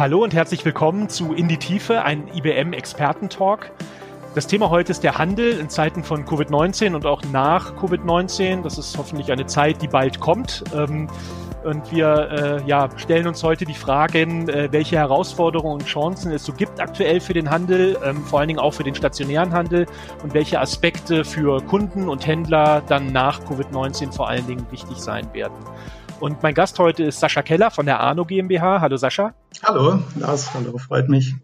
Hallo und herzlich willkommen zu In die Tiefe, ein IBM-Experten-Talk. Das Thema heute ist der Handel in Zeiten von Covid-19 und auch nach Covid-19. Das ist hoffentlich eine Zeit, die bald kommt. Ähm, und wir äh, ja, stellen uns heute die Fragen, äh, welche Herausforderungen und Chancen es so gibt aktuell für den Handel, ähm, vor allen Dingen auch für den stationären Handel und welche Aspekte für Kunden und Händler dann nach Covid-19 vor allen Dingen wichtig sein werden. Und mein Gast heute ist Sascha Keller von der Arno GmbH. Hallo Sascha. Hallo, Lars, hallo, freut mich.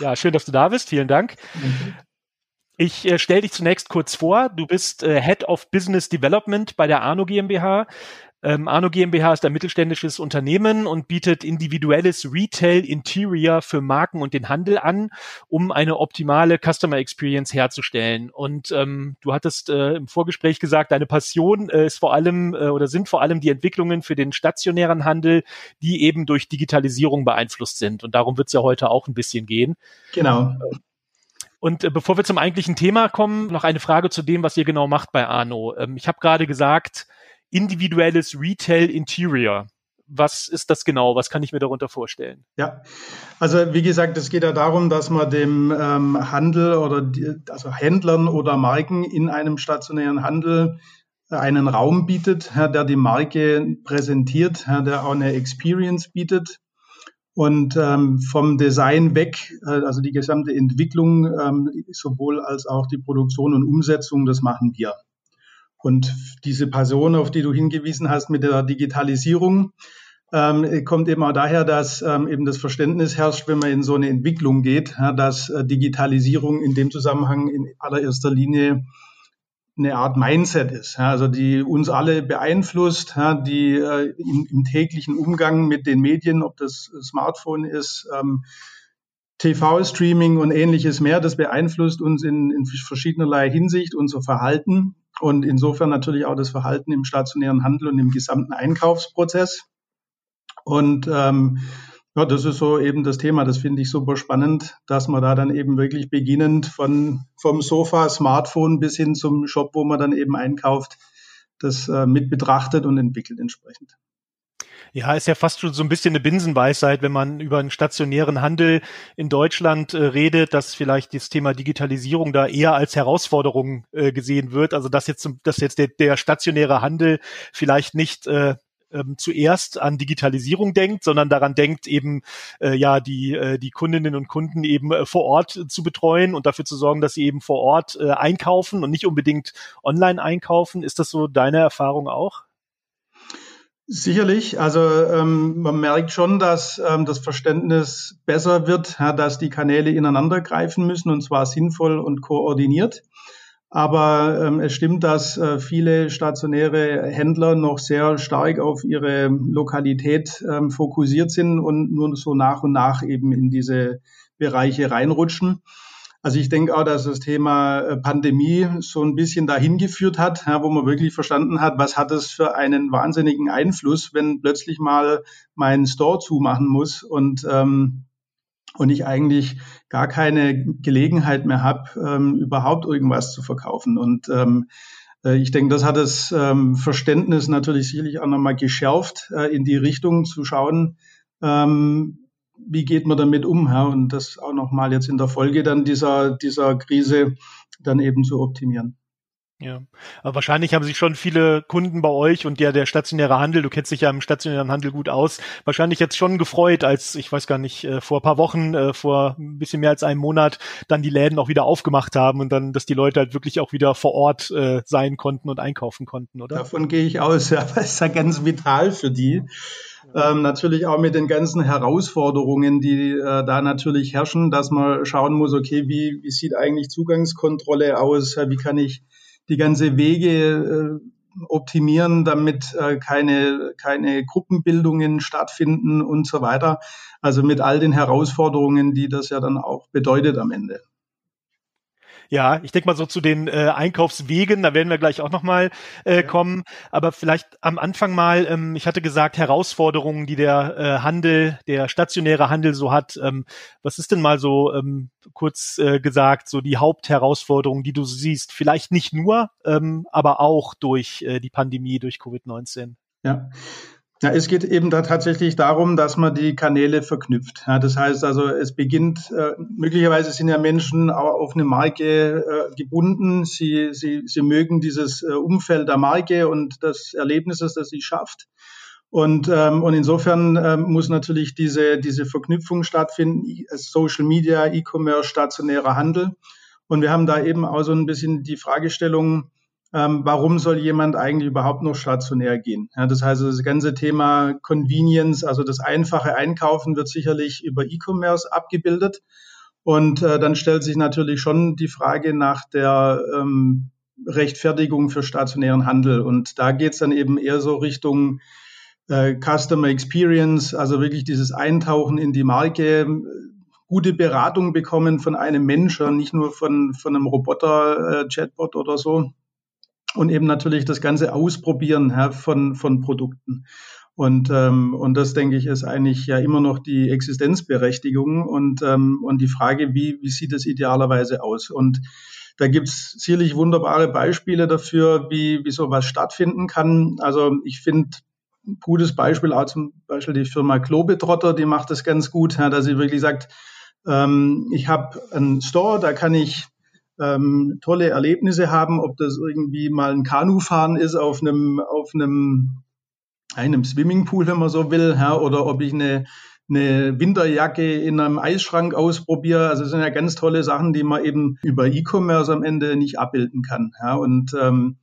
Ja, schön, dass du da bist. Vielen Dank. Ich äh, stelle dich zunächst kurz vor. Du bist äh, Head of Business Development bei der Arno GmbH. Ähm, Arno GmbH ist ein mittelständisches Unternehmen und bietet individuelles Retail Interior für Marken und den Handel an, um eine optimale Customer Experience herzustellen. Und ähm, du hattest äh, im Vorgespräch gesagt, deine Passion äh, ist vor allem äh, oder sind vor allem die Entwicklungen für den stationären Handel, die eben durch Digitalisierung beeinflusst sind. Und darum wird es ja heute auch ein bisschen gehen. Genau. Und äh, bevor wir zum eigentlichen Thema kommen, noch eine Frage zu dem, was ihr genau macht bei Arno. Ähm, ich habe gerade gesagt, individuelles Retail Interior. Was ist das genau? Was kann ich mir darunter vorstellen? Ja, also wie gesagt, es geht ja darum, dass man dem ähm, Handel oder die, also Händlern oder Marken in einem stationären Handel äh, einen Raum bietet, der die Marke präsentiert, der auch eine Experience bietet und ähm, vom Design weg, äh, also die gesamte Entwicklung, ähm, sowohl als auch die Produktion und Umsetzung, das machen wir. Und diese Person, auf die du hingewiesen hast mit der Digitalisierung, ähm, kommt eben auch daher, dass ähm, eben das Verständnis herrscht, wenn man in so eine Entwicklung geht, ja, dass äh, Digitalisierung in dem Zusammenhang in allererster Linie eine Art Mindset ist, ja, also die uns alle beeinflusst, ja, die äh, im, im, täglichen Umgang mit den Medien, ob das Smartphone ist, ähm, TV-Streaming und ähnliches mehr, das beeinflusst uns in, in verschiedenerlei Hinsicht unser Verhalten und insofern natürlich auch das Verhalten im stationären Handel und im gesamten Einkaufsprozess. Und ähm, ja, das ist so eben das Thema. Das finde ich super spannend, dass man da dann eben wirklich beginnend von vom Sofa, Smartphone bis hin zum Shop, wo man dann eben einkauft, das äh, mit betrachtet und entwickelt entsprechend. Ja, ist ja fast schon so ein bisschen eine Binsenweisheit, wenn man über einen stationären Handel in Deutschland äh, redet, dass vielleicht das Thema Digitalisierung da eher als Herausforderung äh, gesehen wird. Also dass jetzt, dass jetzt der, der stationäre Handel vielleicht nicht äh, ähm, zuerst an Digitalisierung denkt, sondern daran denkt, eben äh, ja die äh, die Kundinnen und Kunden eben äh, vor Ort zu betreuen und dafür zu sorgen, dass sie eben vor Ort äh, einkaufen und nicht unbedingt online einkaufen. Ist das so deine Erfahrung auch? Sicherlich, also ähm, man merkt schon, dass ähm, das Verständnis besser wird, ja, dass die Kanäle ineinander greifen müssen und zwar sinnvoll und koordiniert. Aber ähm, es stimmt, dass äh, viele stationäre Händler noch sehr stark auf ihre Lokalität ähm, fokussiert sind und nur so nach und nach eben in diese Bereiche reinrutschen. Also ich denke auch, dass das Thema äh, Pandemie so ein bisschen dahin geführt hat, ja, wo man wirklich verstanden hat, was hat es für einen wahnsinnigen Einfluss, wenn plötzlich mal mein Store zumachen muss und ähm, und ich eigentlich gar keine Gelegenheit mehr habe, ähm, überhaupt irgendwas zu verkaufen. Und ähm, äh, ich denke, das hat das ähm, Verständnis natürlich sicherlich auch nochmal geschärft, äh, in die Richtung zu schauen, ähm, wie geht man damit um? Ja? Und das auch nochmal jetzt in der Folge dann dieser, dieser Krise dann eben zu optimieren. Ja, aber wahrscheinlich haben sich schon viele Kunden bei euch und ja der stationäre Handel, du kennst dich ja im stationären Handel gut aus, wahrscheinlich jetzt schon gefreut, als ich weiß gar nicht, äh, vor ein paar Wochen, äh, vor ein bisschen mehr als einem Monat dann die Läden auch wieder aufgemacht haben und dann, dass die Leute halt wirklich auch wieder vor Ort äh, sein konnten und einkaufen konnten, oder? Davon gehe ich aus, ja, das ist ja ganz vital für die. Ähm, natürlich auch mit den ganzen Herausforderungen, die äh, da natürlich herrschen, dass man schauen muss, okay, wie, wie sieht eigentlich Zugangskontrolle aus? Wie kann ich die ganze Wege äh, optimieren, damit äh, keine, keine Gruppenbildungen stattfinden und so weiter. Also mit all den Herausforderungen, die das ja dann auch bedeutet am Ende. Ja, ich denke mal so zu den äh, Einkaufswegen, da werden wir gleich auch nochmal äh, ja. kommen. Aber vielleicht am Anfang mal, ähm, ich hatte gesagt, Herausforderungen, die der äh, Handel, der stationäre Handel so hat. Ähm, was ist denn mal so ähm, kurz äh, gesagt, so die Hauptherausforderung, die du siehst? Vielleicht nicht nur, ähm, aber auch durch äh, die Pandemie, durch Covid-19. Ja. Ja, es geht eben da tatsächlich darum, dass man die Kanäle verknüpft. Ja, das heißt also, es beginnt, äh, möglicherweise sind ja Menschen auch auf eine Marke äh, gebunden. Sie, sie, sie mögen dieses äh, Umfeld der Marke und des Erlebnisses, das sie schafft. Und, ähm, und insofern ähm, muss natürlich diese, diese Verknüpfung stattfinden, Social Media, E-Commerce, stationärer Handel. Und wir haben da eben auch so ein bisschen die Fragestellung, ähm, warum soll jemand eigentlich überhaupt noch stationär gehen? Ja, das heißt, das ganze Thema Convenience, also das einfache Einkaufen wird sicherlich über E-Commerce abgebildet. Und äh, dann stellt sich natürlich schon die Frage nach der ähm, Rechtfertigung für stationären Handel. Und da geht es dann eben eher so Richtung äh, Customer Experience, also wirklich dieses Eintauchen in die Marke, gute Beratung bekommen von einem Menschen, nicht nur von, von einem Roboter-Chatbot äh, oder so und eben natürlich das ganze Ausprobieren ja, von, von Produkten. Und, ähm, und das, denke ich, ist eigentlich ja immer noch die Existenzberechtigung und, ähm, und die Frage, wie, wie sieht es idealerweise aus? Und da gibt's sicherlich wunderbare Beispiele dafür, wie, wie sowas stattfinden kann. Also ich finde ein gutes Beispiel auch zum Beispiel die Firma Globetrotter, die macht das ganz gut, ja, dass sie wirklich sagt, ähm, ich habe einen Store, da kann ich ähm, tolle Erlebnisse haben, ob das irgendwie mal ein Kanufahren ist auf einem, auf einem, einem Swimmingpool, wenn man so will, ja, oder ob ich eine, eine Winterjacke in einem Eisschrank ausprobiere. Also das sind ja ganz tolle Sachen, die man eben über E-Commerce am Ende nicht abbilden kann. Ja, und ähm,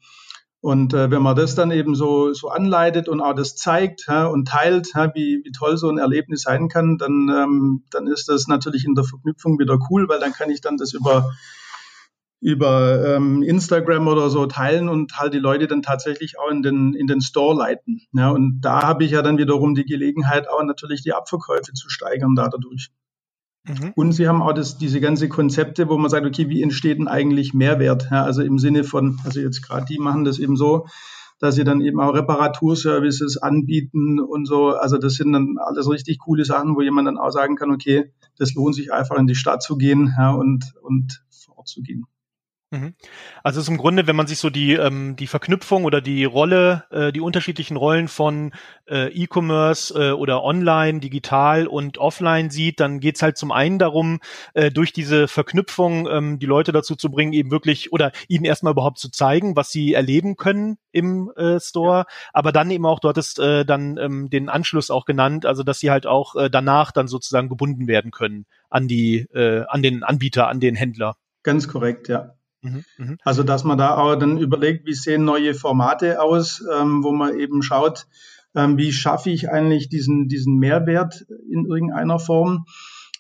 und äh, wenn man das dann eben so, so anleitet und auch das zeigt ja, und teilt, ja, wie, wie toll so ein Erlebnis sein kann, dann, ähm, dann ist das natürlich in der Verknüpfung wieder cool, weil dann kann ich dann das über über ähm, Instagram oder so teilen und halt die Leute dann tatsächlich auch in den, in den Store leiten. Ja, und da habe ich ja dann wiederum die Gelegenheit, auch natürlich die Abverkäufe zu steigern dadurch. Mhm. Und sie haben auch das, diese ganze Konzepte, wo man sagt, okay, wie entsteht denn eigentlich Mehrwert? Ja, also im Sinne von, also jetzt gerade die machen das eben so, dass sie dann eben auch Reparaturservices anbieten und so. Also das sind dann alles richtig coole Sachen, wo jemand dann auch sagen kann, okay, das lohnt sich einfach in die Stadt zu gehen ja, und, und vor Ort zu gehen. Mhm. Also es ist im Grunde, wenn man sich so die ähm, die Verknüpfung oder die Rolle, äh, die unterschiedlichen Rollen von äh, E-Commerce äh, oder Online, digital und Offline sieht, dann geht's halt zum einen darum, äh, durch diese Verknüpfung ähm, die Leute dazu zu bringen, eben wirklich oder ihnen erstmal überhaupt zu zeigen, was sie erleben können im äh, Store, aber dann eben auch, dort ist äh, dann ähm, den Anschluss auch genannt, also dass sie halt auch äh, danach dann sozusagen gebunden werden können an die äh, an den Anbieter, an den Händler. Ganz korrekt, ja. Mhm, mhm, Also, dass man da auch dann überlegt, wie sehen neue Formate aus, ähm, wo man eben schaut, ähm, wie schaffe ich eigentlich diesen, diesen Mehrwert in irgendeiner Form.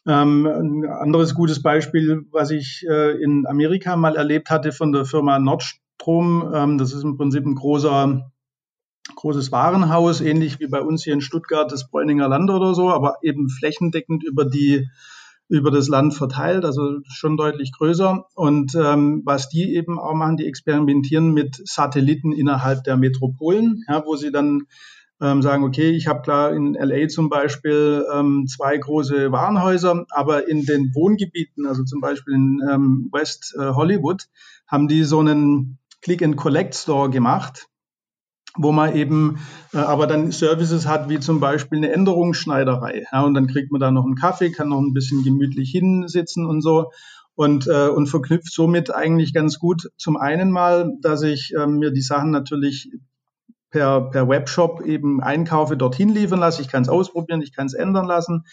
Ähm, ein anderes gutes Beispiel, was ich äh, in Amerika mal erlebt hatte von der Firma Nordstrom, ähm, das ist im Prinzip ein großer, großes Warenhaus, ähnlich wie bei uns hier in Stuttgart das Bräuninger Land oder so, aber eben flächendeckend über die über das Land verteilt, also schon deutlich größer. Und ähm, was die eben auch machen, die experimentieren mit Satelliten innerhalb der Metropolen, ja, wo sie dann ähm, sagen, okay, ich habe klar in LA zum Beispiel ähm, zwei große Warenhäuser, aber in den Wohngebieten, also zum Beispiel in ähm, West äh, Hollywood, haben die so einen Click-and-Collect-Store gemacht, wo man eben äh, aber dann Services hat, wie zum Beispiel eine Änderungsschneiderei. Ja, und dann kriegt man da noch einen Kaffee, kann noch ein bisschen gemütlich hinsitzen und so. Und, äh, und verknüpft somit eigentlich ganz gut zum einen mal, dass ich äh, mir die Sachen natürlich per, per Webshop eben einkaufe, dorthin liefern lasse. Ich kann es ausprobieren, ich kann es ändern lassen.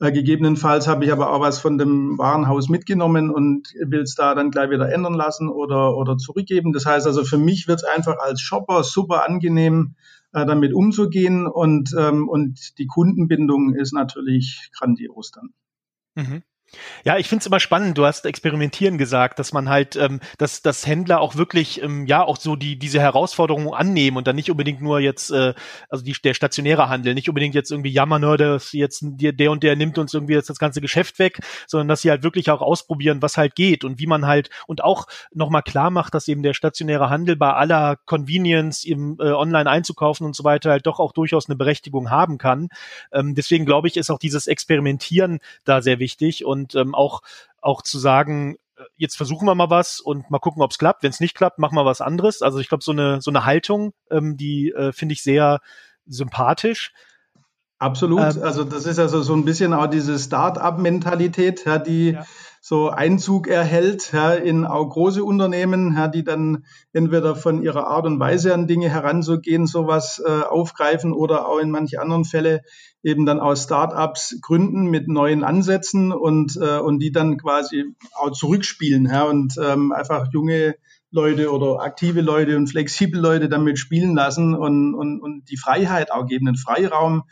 Äh, gegebenenfalls habe ich aber auch was von dem Warenhaus mitgenommen und will es da dann gleich wieder ändern lassen oder, oder zurückgeben. Das heißt also, für mich wird es einfach als Shopper super angenehm, äh, damit umzugehen und, ähm, und die Kundenbindung ist natürlich grandios dann. Mhm. Ja, ich finde es immer spannend. Du hast experimentieren gesagt, dass man halt, ähm, dass, dass Händler auch wirklich, ähm, ja, auch so die diese Herausforderungen annehmen und dann nicht unbedingt nur jetzt, äh, also die, der stationäre Handel, nicht unbedingt jetzt irgendwie jammern, ne, dass jetzt der, der und der nimmt uns irgendwie jetzt das ganze Geschäft weg, sondern dass sie halt wirklich auch ausprobieren, was halt geht und wie man halt und auch nochmal klar macht, dass eben der stationäre Handel bei aller Convenience im äh, Online einzukaufen und so weiter halt doch auch durchaus eine Berechtigung haben kann. Ähm, deswegen glaube ich, ist auch dieses Experimentieren da sehr wichtig und und ähm, auch, auch zu sagen, äh, jetzt versuchen wir mal was und mal gucken, ob es klappt. Wenn es nicht klappt, machen wir was anderes. Also ich glaube, so eine, so eine Haltung, ähm, die äh, finde ich sehr, sympathisch. Absolut. Ähm, also das ist also so ein bisschen auch diese Start-up-Mentalität, ja, die ja. So Einzug erhält ja, in auch große Unternehmen, ja, die dann entweder von ihrer Art und Weise an Dinge heranzugehen, sowas äh, aufgreifen oder auch in manche anderen Fälle eben dann aus Start-ups gründen mit neuen Ansätzen und, äh, und die dann quasi auch zurückspielen ja, und ähm, einfach junge Leute oder aktive Leute und flexible Leute damit spielen lassen und, und, und die Freiheit auch geben, den Freiraum,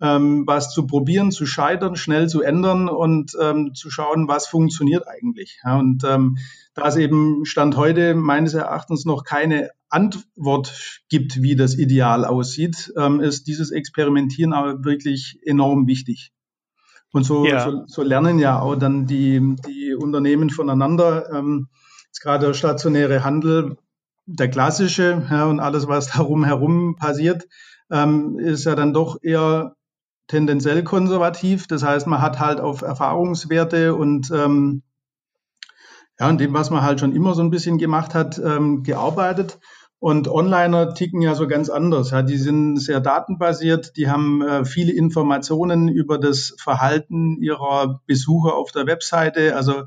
ähm, was zu probieren, zu scheitern, schnell zu ändern und ähm, zu schauen, was funktioniert eigentlich. Ja, und ähm, da es eben Stand heute meines Erachtens noch keine Antwort gibt, wie das Ideal aussieht, ähm, ist dieses Experimentieren aber wirklich enorm wichtig. Und so, ja. so, so lernen ja auch dann die, die Unternehmen voneinander. Ähm, jetzt gerade der stationäre Handel, der klassische ja, und alles, was darum herum passiert, ähm, ist ja dann doch eher tendenziell konservativ. Das heißt, man hat halt auf Erfahrungswerte und ähm, ja, und dem, was man halt schon immer so ein bisschen gemacht hat, ähm, gearbeitet. Und Onliner ticken ja so ganz anders. Ja, die sind sehr datenbasiert, die haben äh, viele Informationen über das Verhalten ihrer Besucher auf der Webseite. Also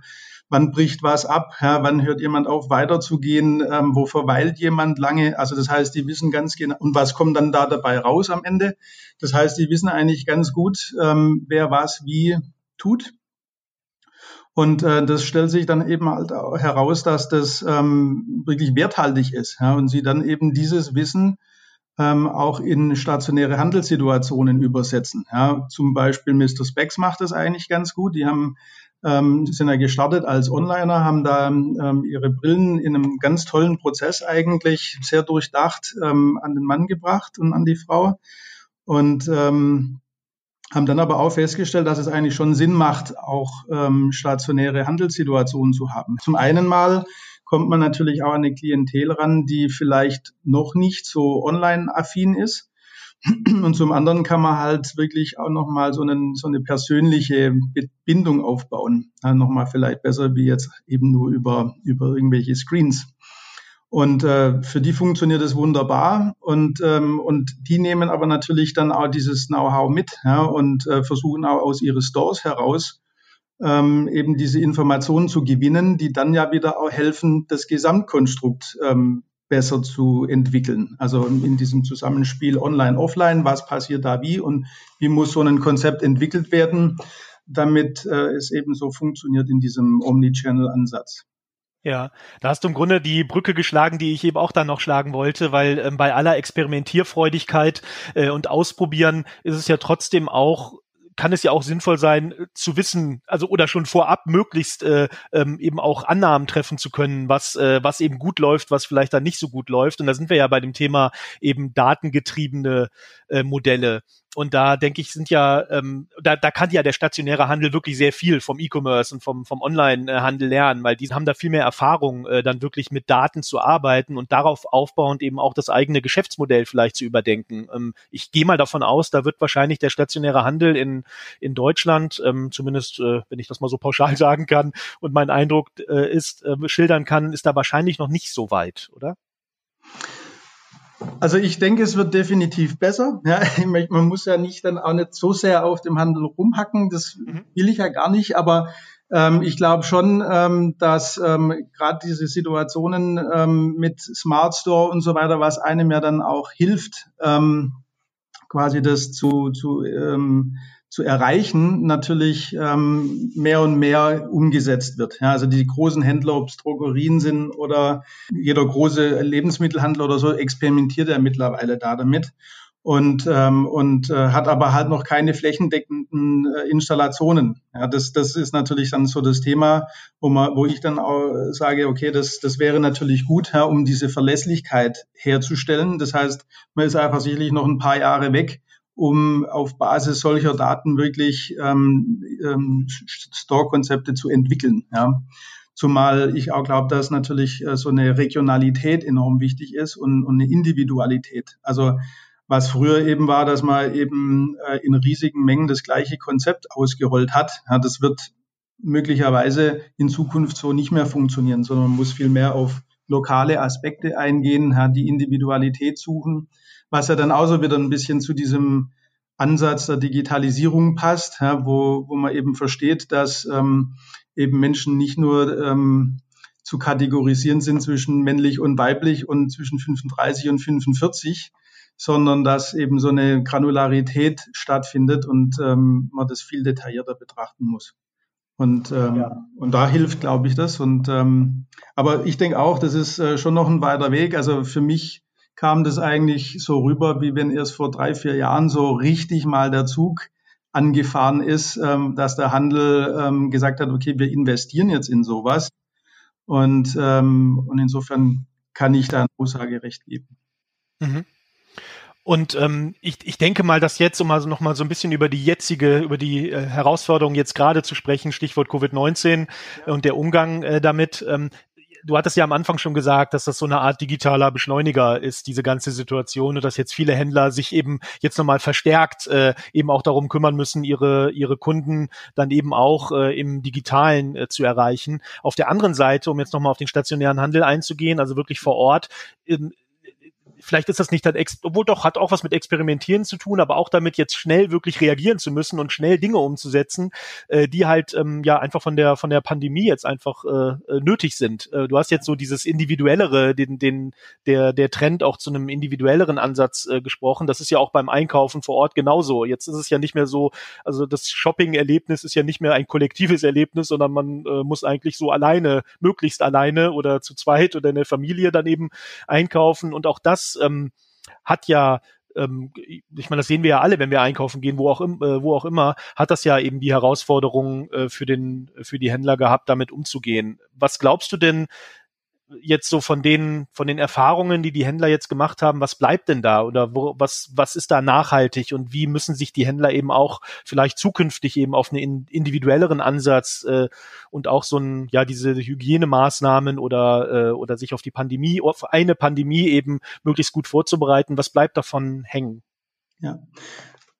wann bricht was ab, ja, wann hört jemand auf weiterzugehen, ähm, wo verweilt jemand lange. Also das heißt, die wissen ganz genau, und was kommt dann da dabei raus am Ende. Das heißt, die wissen eigentlich ganz gut, ähm, wer was wie tut. Und äh, das stellt sich dann eben halt heraus, dass das ähm, wirklich werthaltig ist. Ja, und sie dann eben dieses Wissen ähm, auch in stationäre Handelssituationen übersetzen. Ja, zum Beispiel Mr. Specs macht das eigentlich ganz gut. Die haben ähm, sind ja gestartet als Onliner, haben da ähm, ihre Brillen in einem ganz tollen Prozess eigentlich sehr durchdacht ähm, an den Mann gebracht und an die Frau. Und ähm, haben dann aber auch festgestellt, dass es eigentlich schon Sinn macht, auch ähm, stationäre Handelssituationen zu haben. Zum einen mal kommt man natürlich auch an eine Klientel ran, die vielleicht noch nicht so online-affin ist und zum anderen kann man halt wirklich auch nochmal so, einen, so eine persönliche Bindung aufbauen. Ja, nochmal vielleicht besser wie jetzt eben nur über, über irgendwelche Screens. Und äh, für die funktioniert es wunderbar und, ähm, und die nehmen aber natürlich dann auch dieses Know-how mit ja, und äh, versuchen auch aus ihren Stores heraus ähm, eben diese Informationen zu gewinnen, die dann ja wieder auch helfen, das Gesamtkonstrukt ähm, besser zu entwickeln. Also in diesem Zusammenspiel online, offline, was passiert da wie und wie muss so ein Konzept entwickelt werden, damit äh, es eben so funktioniert in diesem Omnichannel-Ansatz. Ja, da hast du im Grunde die Brücke geschlagen, die ich eben auch dann noch schlagen wollte, weil ähm, bei aller Experimentierfreudigkeit äh, und Ausprobieren ist es ja trotzdem auch kann es ja auch sinnvoll sein, äh, zu wissen, also oder schon vorab möglichst äh, ähm, eben auch Annahmen treffen zu können, was, äh, was eben gut läuft, was vielleicht dann nicht so gut läuft. Und da sind wir ja bei dem Thema eben datengetriebene äh, Modelle. Und da denke ich, sind ja, ähm, da, da kann ja der stationäre Handel wirklich sehr viel vom E-Commerce und vom, vom Online-Handel lernen, weil die haben da viel mehr Erfahrung, äh, dann wirklich mit Daten zu arbeiten und darauf aufbauend eben auch das eigene Geschäftsmodell vielleicht zu überdenken. Ähm, ich gehe mal davon aus, da wird wahrscheinlich der stationäre Handel in, in Deutschland, ähm, zumindest äh, wenn ich das mal so pauschal sagen kann und mein Eindruck äh, ist, äh, schildern kann, ist da wahrscheinlich noch nicht so weit, oder? Also ich denke, es wird definitiv besser. Ja, man muss ja nicht dann auch nicht so sehr auf dem Handel rumhacken. Das mhm. will ich ja gar nicht. Aber ähm, ich glaube schon, ähm, dass ähm, gerade diese Situationen ähm, mit Smart Store und so weiter, was einem ja dann auch hilft, ähm, quasi das zu, zu ähm, zu erreichen, natürlich ähm, mehr und mehr umgesetzt wird. Ja, also die großen Händler, ob es Drogerien sind oder jeder große Lebensmittelhandel oder so, experimentiert er mittlerweile da damit und, ähm, und äh, hat aber halt noch keine flächendeckenden äh, Installationen. Ja, das, das ist natürlich dann so das Thema, wo, man, wo ich dann auch sage, okay, das, das wäre natürlich gut, ja, um diese Verlässlichkeit herzustellen. Das heißt, man ist einfach sicherlich noch ein paar Jahre weg um auf Basis solcher Daten wirklich ähm, ähm, Store-Konzepte zu entwickeln. Ja. Zumal ich auch glaube, dass natürlich äh, so eine Regionalität enorm wichtig ist und, und eine Individualität. Also was früher eben war, dass man eben äh, in riesigen Mengen das gleiche Konzept ausgerollt hat. Ja, das wird möglicherweise in Zukunft so nicht mehr funktionieren, sondern man muss viel mehr auf lokale Aspekte eingehen, ja, die Individualität suchen, was ja dann auch so wieder ein bisschen zu diesem Ansatz der Digitalisierung passt, ja, wo, wo man eben versteht, dass ähm, eben Menschen nicht nur ähm, zu kategorisieren sind zwischen männlich und weiblich und zwischen 35 und 45, sondern dass eben so eine Granularität stattfindet und ähm, man das viel detaillierter betrachten muss. Und, ähm, ja. und da hilft, glaube ich, das. Und ähm, aber ich denke auch, das ist äh, schon noch ein weiter Weg. Also für mich kam das eigentlich so rüber, wie wenn erst vor drei, vier Jahren so richtig mal der Zug angefahren ist, ähm, dass der Handel ähm, gesagt hat, okay, wir investieren jetzt in sowas. Und, ähm, und insofern kann ich da ein Aussagerecht geben. Mhm. Und ähm, ich, ich denke mal, dass jetzt, um also noch mal so ein bisschen über die jetzige, über die äh, Herausforderung jetzt gerade zu sprechen, Stichwort Covid-19 ja. und der Umgang äh, damit. Ähm, du hattest ja am Anfang schon gesagt, dass das so eine Art digitaler Beschleuniger ist, diese ganze Situation, und dass jetzt viele Händler sich eben jetzt nochmal verstärkt äh, eben auch darum kümmern müssen, ihre, ihre Kunden dann eben auch äh, im Digitalen äh, zu erreichen. Auf der anderen Seite, um jetzt nochmal auf den stationären Handel einzugehen, also wirklich vor Ort, ähm, vielleicht ist das nicht dann, obwohl doch hat auch was mit Experimentieren zu tun, aber auch damit jetzt schnell wirklich reagieren zu müssen und schnell Dinge umzusetzen, äh, die halt ähm, ja einfach von der von der Pandemie jetzt einfach äh, äh, nötig sind. Äh, du hast jetzt so dieses individuellere, den den der der Trend auch zu einem individuelleren Ansatz äh, gesprochen. Das ist ja auch beim Einkaufen vor Ort genauso. Jetzt ist es ja nicht mehr so, also das Shopping-Erlebnis ist ja nicht mehr ein kollektives Erlebnis, sondern man äh, muss eigentlich so alleine, möglichst alleine oder zu zweit oder in der Familie dann eben einkaufen und auch das ähm, hat ja ähm, ich meine, das sehen wir ja alle, wenn wir einkaufen gehen, wo auch, äh, wo auch immer, hat das ja eben die Herausforderung äh, für den, für die Händler gehabt, damit umzugehen. Was glaubst du denn, jetzt so von den, von den Erfahrungen, die die Händler jetzt gemacht haben, was bleibt denn da? Oder wo, was, was ist da nachhaltig? Und wie müssen sich die Händler eben auch vielleicht zukünftig eben auf einen individuelleren Ansatz äh, und auch so ein, ja, diese Hygienemaßnahmen oder, äh, oder sich auf die Pandemie, auf eine Pandemie eben möglichst gut vorzubereiten, was bleibt davon hängen? Ja,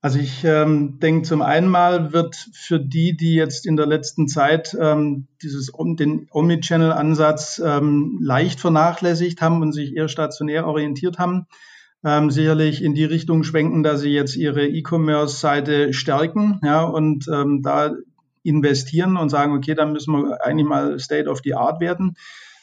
also ich ähm, denke, zum einen mal wird für die, die jetzt in der letzten Zeit ähm, dieses den Omnichannel-Ansatz ähm, leicht vernachlässigt haben und sich eher stationär orientiert haben, ähm, sicherlich in die Richtung schwenken, dass sie jetzt ihre E-Commerce-Seite stärken ja, und ähm, da investieren und sagen, okay, dann müssen wir eigentlich mal State of the Art werden.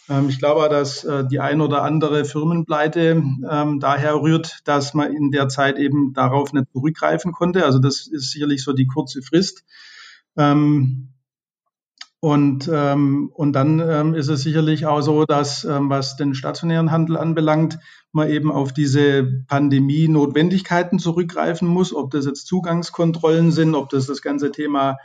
Ähm, ich glaube, dass äh, die ein oder andere Firmenpleite ähm, daher rührt, dass man in der Zeit eben darauf nicht zurückgreifen konnte. Also das ist sicherlich so die kurze Frist. Ähm, und, und dann ist es sicherlich auch so, dass was den stationären Handel anbelangt, man eben auf diese Pandemie-Notwendigkeiten zurückgreifen muss, ob das jetzt Zugangskontrollen sind, ob das das ganze Thema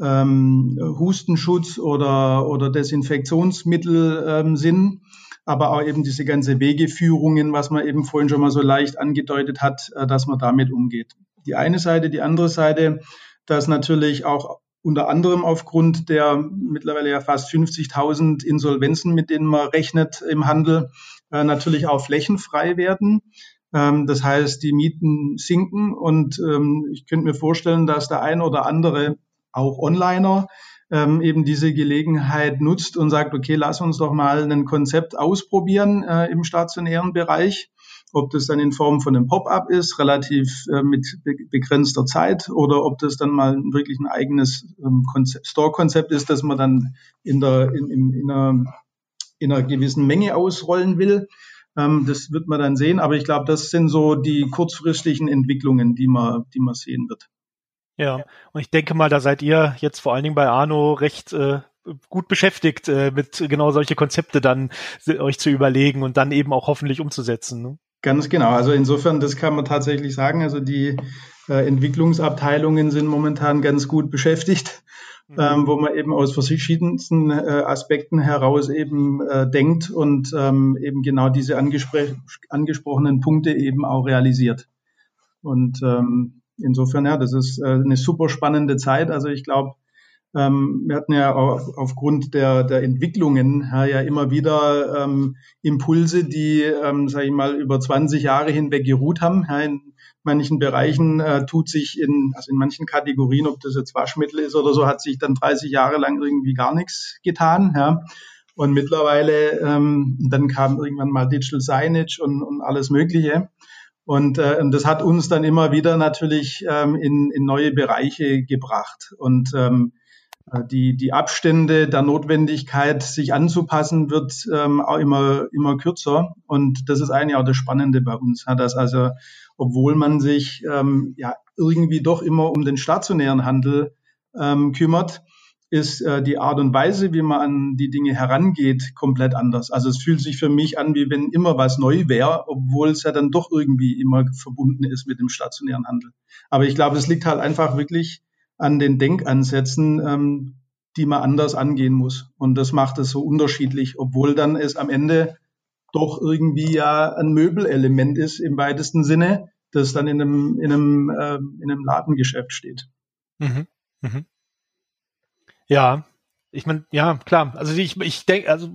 ähm, Hustenschutz oder, oder Desinfektionsmittel ähm, sind, aber auch eben diese ganze Wegeführungen, was man eben vorhin schon mal so leicht angedeutet hat, äh, dass man damit umgeht. Die eine Seite, die andere Seite, dass natürlich auch unter anderem aufgrund der mittlerweile ja fast 50.000 Insolvenzen, mit denen man rechnet im Handel, äh, natürlich auch flächenfrei werden. Ähm, das heißt, die Mieten sinken und ähm, ich könnte mir vorstellen, dass der ein oder andere auch Onliner ähm, eben diese Gelegenheit nutzt und sagt, okay, lass uns doch mal ein Konzept ausprobieren äh, im stationären Bereich. Ob das dann in Form von einem Pop-up ist, relativ äh, mit be begrenzter Zeit, oder ob das dann mal wirklich ein eigenes ähm, Store-Konzept ist, das man dann in, der, in, in, in, einer, in einer gewissen Menge ausrollen will. Ähm, das wird man dann sehen. Aber ich glaube, das sind so die kurzfristigen Entwicklungen, die man, die man sehen wird. Ja, und ich denke mal, da seid ihr jetzt vor allen Dingen bei Arno recht äh, gut beschäftigt, äh, mit genau solche Konzepte dann euch zu überlegen und dann eben auch hoffentlich umzusetzen. Ne? Ganz genau. Also insofern, das kann man tatsächlich sagen. Also die äh, Entwicklungsabteilungen sind momentan ganz gut beschäftigt, mhm. ähm, wo man eben aus verschiedensten äh, Aspekten heraus eben äh, denkt und ähm, eben genau diese angespr angesprochenen Punkte eben auch realisiert. Und ähm, insofern, ja, das ist äh, eine super spannende Zeit. Also ich glaube, ähm, wir hatten ja aufgrund der, der Entwicklungen ja, immer wieder ähm, Impulse, die, ähm, sage ich mal, über 20 Jahre hinweg geruht haben. In manchen Bereichen äh, tut sich in, also in manchen Kategorien, ob das jetzt Waschmittel ist oder so, hat sich dann 30 Jahre lang irgendwie gar nichts getan. Ja. Und mittlerweile, ähm, dann kam irgendwann mal Digital Signage und, und alles Mögliche. Und, äh, und das hat uns dann immer wieder natürlich ähm, in, in neue Bereiche gebracht. Und ähm, äh, die, die Abstände der Notwendigkeit, sich anzupassen, wird ähm, auch immer, immer kürzer. Und das ist eigentlich auch das Spannende bei uns, dass also, obwohl man sich ähm, ja irgendwie doch immer um den stationären Handel ähm, kümmert, ist äh, die Art und Weise, wie man an die Dinge herangeht, komplett anders. Also es fühlt sich für mich an, wie wenn immer was neu wäre, obwohl es ja dann doch irgendwie immer verbunden ist mit dem stationären Handel. Aber ich glaube, es liegt halt einfach wirklich an den Denkansätzen, ähm, die man anders angehen muss. Und das macht es so unterschiedlich, obwohl dann es am Ende doch irgendwie ja ein Möbelelement ist im weitesten Sinne, das dann in einem, in einem, äh, in einem Ladengeschäft steht. Mhm. Mhm. Ja, ich meine, ja, klar. Also ich, ich denke, also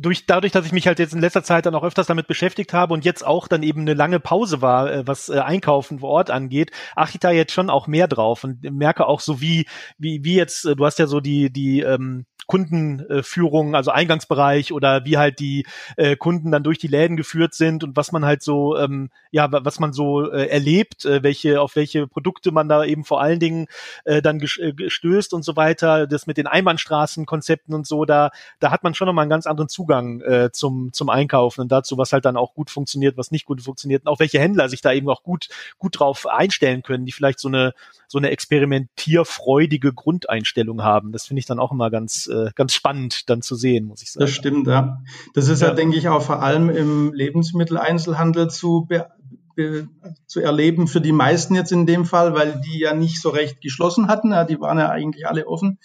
durch, dadurch, dass ich mich halt jetzt in letzter Zeit dann auch öfters damit beschäftigt habe und jetzt auch dann eben eine lange Pause war, äh, was äh, Einkaufen vor Ort angeht, achte ich da jetzt schon auch mehr drauf und merke auch so wie, wie, wie jetzt, äh, du hast ja so die, die, ähm, Kundenführung, also Eingangsbereich oder wie halt die äh, Kunden dann durch die Läden geführt sind und was man halt so, ähm, ja, was man so äh, erlebt, äh, welche, auf welche Produkte man da eben vor allen Dingen äh, dann äh, gestößt und so weiter. Das mit den Einbahnstraßenkonzepten und so, da, da hat man schon nochmal einen ganz anderen Zugang äh, zum, zum Einkaufen und dazu, was halt dann auch gut funktioniert, was nicht gut funktioniert und auch welche Händler sich da eben auch gut, gut drauf einstellen können, die vielleicht so eine, so eine experimentierfreudige Grundeinstellung haben. Das finde ich dann auch immer ganz, äh, ganz spannend dann zu sehen, muss ich sagen. Das stimmt, ja. Das ist ja, ja denke ich, auch vor allem im Lebensmitteleinzelhandel zu zu erleben für die meisten jetzt in dem Fall, weil die ja nicht so recht geschlossen hatten. Ja, die waren ja eigentlich alle offen.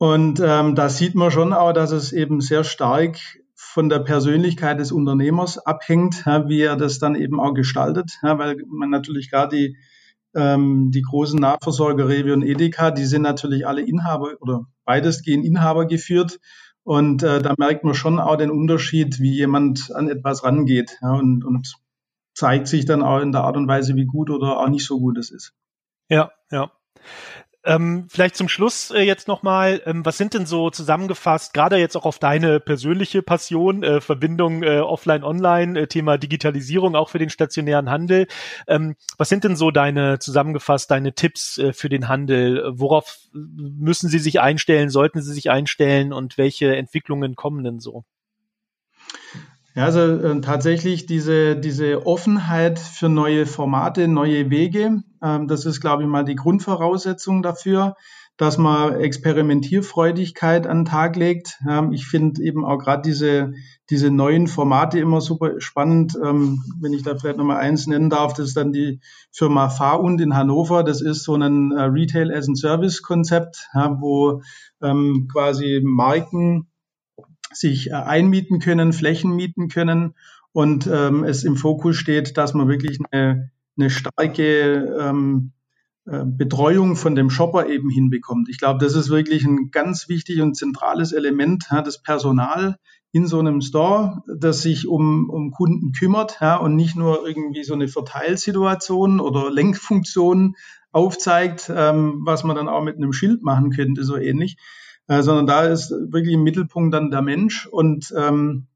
Und ähm, da sieht man schon auch, dass es eben sehr stark von der Persönlichkeit des Unternehmers abhängt, ja, wie er das dann eben auch gestaltet, ja, weil man natürlich gerade die ähm, die großen Nahversorger Rewe und Edeka, die sind natürlich alle Inhaber oder weitestgehend Inhaber geführt. Und äh, da merkt man schon auch den Unterschied, wie jemand an etwas rangeht ja, und, und zeigt sich dann auch in der Art und Weise, wie gut oder auch nicht so gut es ist. Ja, ja. Ähm, vielleicht zum Schluss äh, jetzt nochmal, ähm, was sind denn so zusammengefasst, gerade jetzt auch auf deine persönliche Passion, äh, Verbindung äh, offline-online, äh, Thema Digitalisierung auch für den stationären Handel. Ähm, was sind denn so deine, zusammengefasst, deine Tipps äh, für den Handel? Worauf müssen sie sich einstellen, sollten sie sich einstellen und welche Entwicklungen kommen denn so? Ja, also äh, tatsächlich diese, diese Offenheit für neue Formate, neue Wege, ähm, das ist, glaube ich, mal die Grundvoraussetzung dafür, dass man Experimentierfreudigkeit an den Tag legt. Ähm, ich finde eben auch gerade diese, diese neuen Formate immer super spannend. Ähm, wenn ich da vielleicht nochmal eins nennen darf, das ist dann die Firma Fahrund in Hannover. Das ist so ein äh, Retail as a Service Konzept, ja, wo ähm, quasi Marken sich äh, einmieten können, Flächen mieten können und ähm, es im Fokus steht, dass man wirklich eine, eine starke ähm, äh, Betreuung von dem Shopper eben hinbekommt. Ich glaube, das ist wirklich ein ganz wichtig und zentrales Element, ja, das Personal in so einem Store, das sich um, um Kunden kümmert ja, und nicht nur irgendwie so eine Verteilsituation oder Lenkfunktion aufzeigt, ähm, was man dann auch mit einem Schild machen könnte, so ähnlich, äh, sondern da ist wirklich im Mittelpunkt dann der Mensch und ähm,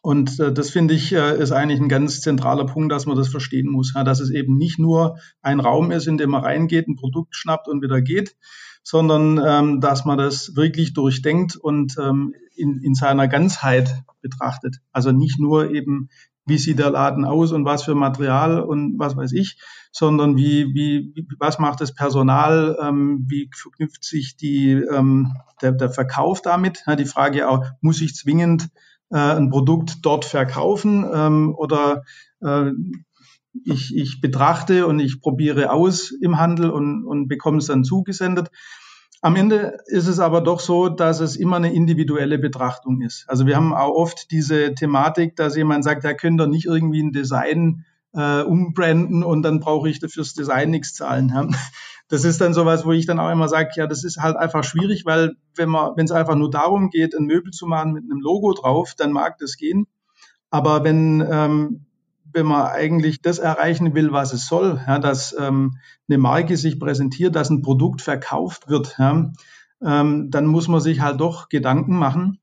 und äh, das finde ich äh, ist eigentlich ein ganz zentraler Punkt, dass man das verstehen muss, ja, dass es eben nicht nur ein Raum ist, in dem man reingeht, ein Produkt schnappt und wieder geht, sondern ähm, dass man das wirklich durchdenkt und ähm, in, in seiner Ganzheit betrachtet. Also nicht nur eben wie sieht der Laden aus und was für Material und was weiß ich, sondern wie, wie, was macht das Personal, ähm, wie verknüpft sich die, ähm, der, der Verkauf damit. Ja, die Frage auch, muss ich zwingend äh, ein Produkt dort verkaufen ähm, oder äh, ich, ich betrachte und ich probiere aus im Handel und, und bekomme es dann zugesendet. Am Ende ist es aber doch so, dass es immer eine individuelle Betrachtung ist. Also wir haben auch oft diese Thematik, dass jemand sagt, er könnte nicht irgendwie ein Design äh, umbranden und dann brauche ich fürs Design nichts zahlen. Ja. Das ist dann sowas, wo ich dann auch immer sage, ja, das ist halt einfach schwierig, weil wenn man, wenn es einfach nur darum geht, ein Möbel zu machen mit einem Logo drauf, dann mag das gehen. Aber wenn ähm, wenn man eigentlich das erreichen will, was es soll, ja, dass ähm, eine Marke sich präsentiert, dass ein Produkt verkauft wird, ja, ähm, dann muss man sich halt doch Gedanken machen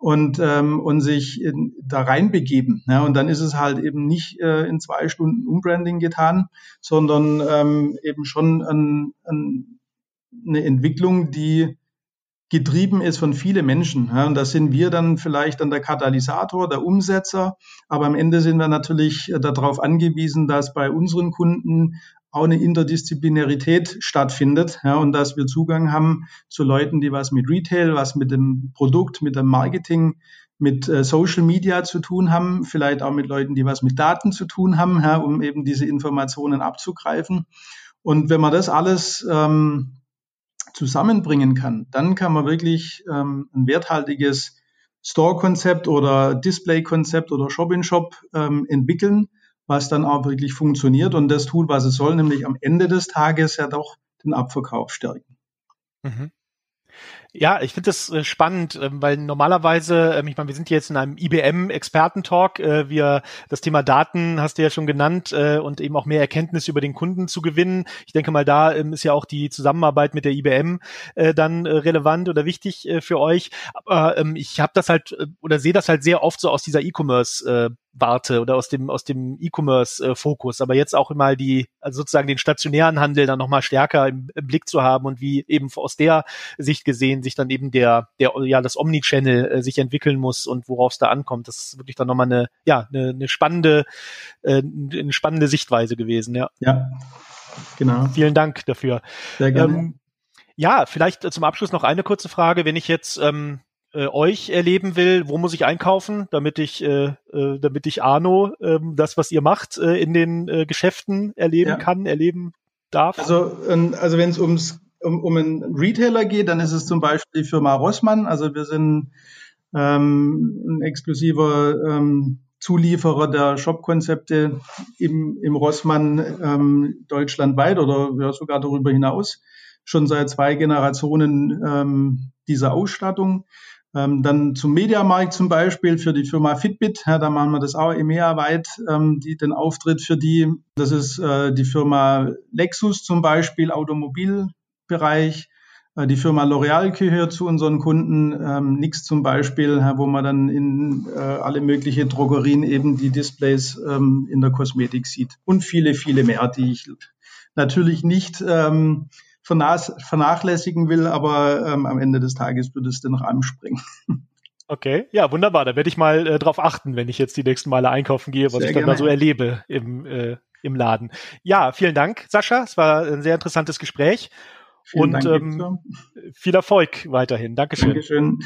und, ähm, und sich in, da reinbegeben. Ja, und dann ist es halt eben nicht äh, in zwei Stunden Umbranding getan, sondern ähm, eben schon ein, ein, eine Entwicklung, die getrieben ist von vielen Menschen. Ja, und da sind wir dann vielleicht dann der Katalysator, der Umsetzer, aber am Ende sind wir natürlich äh, darauf angewiesen, dass bei unseren Kunden auch eine Interdisziplinarität stattfindet ja, und dass wir Zugang haben zu Leuten, die was mit Retail, was mit dem Produkt, mit dem Marketing, mit äh, Social Media zu tun haben, vielleicht auch mit Leuten, die was mit Daten zu tun haben, ja, um eben diese Informationen abzugreifen. Und wenn man das alles ähm, zusammenbringen kann, dann kann man wirklich ähm, ein werthaltiges Store-Konzept oder Display-Konzept oder Shop-in-Shop ähm, entwickeln, was dann auch wirklich funktioniert und das tut, was es soll, nämlich am Ende des Tages ja doch den Abverkauf stärken. Mhm. Ja, ich finde das äh, spannend, ähm, weil normalerweise, ähm, ich meine, wir sind jetzt in einem IBM-Experten-Talk. Äh, wir das Thema Daten hast du ja schon genannt äh, und eben auch mehr Erkenntnis über den Kunden zu gewinnen. Ich denke mal, da ähm, ist ja auch die Zusammenarbeit mit der IBM dann relevant oder wichtig für euch. Aber ich habe das halt oder sehe das halt sehr oft so aus dieser E-Commerce warte oder aus dem aus dem E-Commerce-Fokus, aber jetzt auch mal die also sozusagen den stationären Handel dann nochmal stärker im, im, Blick zu haben und wie eben aus der Sicht gesehen sich dann eben der der ja das Omnichannel äh, sich entwickeln muss und worauf es da ankommt, das ist wirklich dann nochmal eine ja eine, eine spannende äh, eine spannende Sichtweise gewesen, ja. Ja, genau. Vielen Dank dafür. Sehr gerne. Ähm, ja, vielleicht zum Abschluss noch eine kurze Frage, wenn ich jetzt ähm, äh, euch erleben will, wo muss ich einkaufen, damit ich, äh, äh, damit ich Arno, äh, das, was ihr macht, äh, in den äh, Geschäften erleben ja. kann, erleben darf? Also, ähm, also wenn es ums um, um einen Retailer geht, dann ist es zum Beispiel die Firma Rossmann. Also wir sind ähm, ein exklusiver ähm, Zulieferer der Shop-Konzepte im, im Rossmann ähm, deutschlandweit oder ja, sogar darüber hinaus. Schon seit zwei Generationen ähm, dieser Ausstattung. Ähm, dann zum Mediamarkt zum Beispiel für die Firma Fitbit, ja, da machen wir das auch EMEA-weit, ähm, die, den Auftritt für die. Das ist äh, die Firma Lexus zum Beispiel, Automobilbereich. Äh, die Firma L'Oreal gehört zu unseren Kunden, ähm, Nix zum Beispiel, wo man dann in äh, alle möglichen Drogerien eben die Displays ähm, in der Kosmetik sieht. Und viele, viele mehr, die ich natürlich nicht ähm, vernachlässigen will, aber ähm, am Ende des Tages würde es dennoch anspringen. Okay, ja, wunderbar. Da werde ich mal äh, drauf achten, wenn ich jetzt die nächsten Male einkaufen gehe, was sehr ich dann gerne. da so erlebe im, äh, im Laden. Ja, vielen Dank, Sascha. Es war ein sehr interessantes Gespräch. Vielen und Dank, ähm, viel Erfolg weiterhin. Dankeschön. Dankeschön.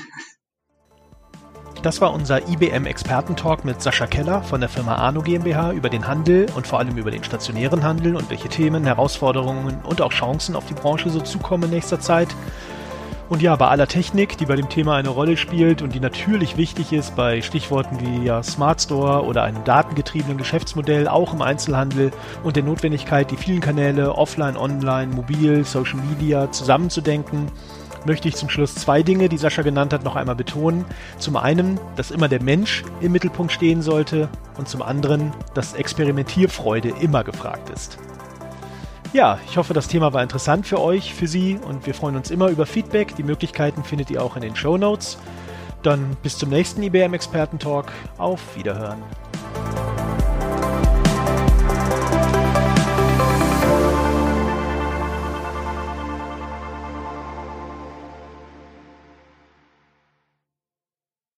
Das war unser IBM Experten-Talk mit Sascha Keller von der Firma Arno GmbH über den Handel und vor allem über den stationären Handel und welche Themen, Herausforderungen und auch Chancen auf die Branche so zukommen in nächster Zeit. Und ja, bei aller Technik, die bei dem Thema eine Rolle spielt und die natürlich wichtig ist bei Stichworten wie ja, Smart Store oder einem datengetriebenen Geschäftsmodell, auch im Einzelhandel und der Notwendigkeit, die vielen Kanäle offline, online, mobil, Social Media zusammenzudenken, möchte ich zum Schluss zwei Dinge, die Sascha genannt hat, noch einmal betonen. Zum einen, dass immer der Mensch im Mittelpunkt stehen sollte und zum anderen, dass Experimentierfreude immer gefragt ist. Ja, ich hoffe, das Thema war interessant für euch, für Sie und wir freuen uns immer über Feedback. Die Möglichkeiten findet ihr auch in den Show Notes. Dann bis zum nächsten IBM Experten Talk. Auf Wiederhören.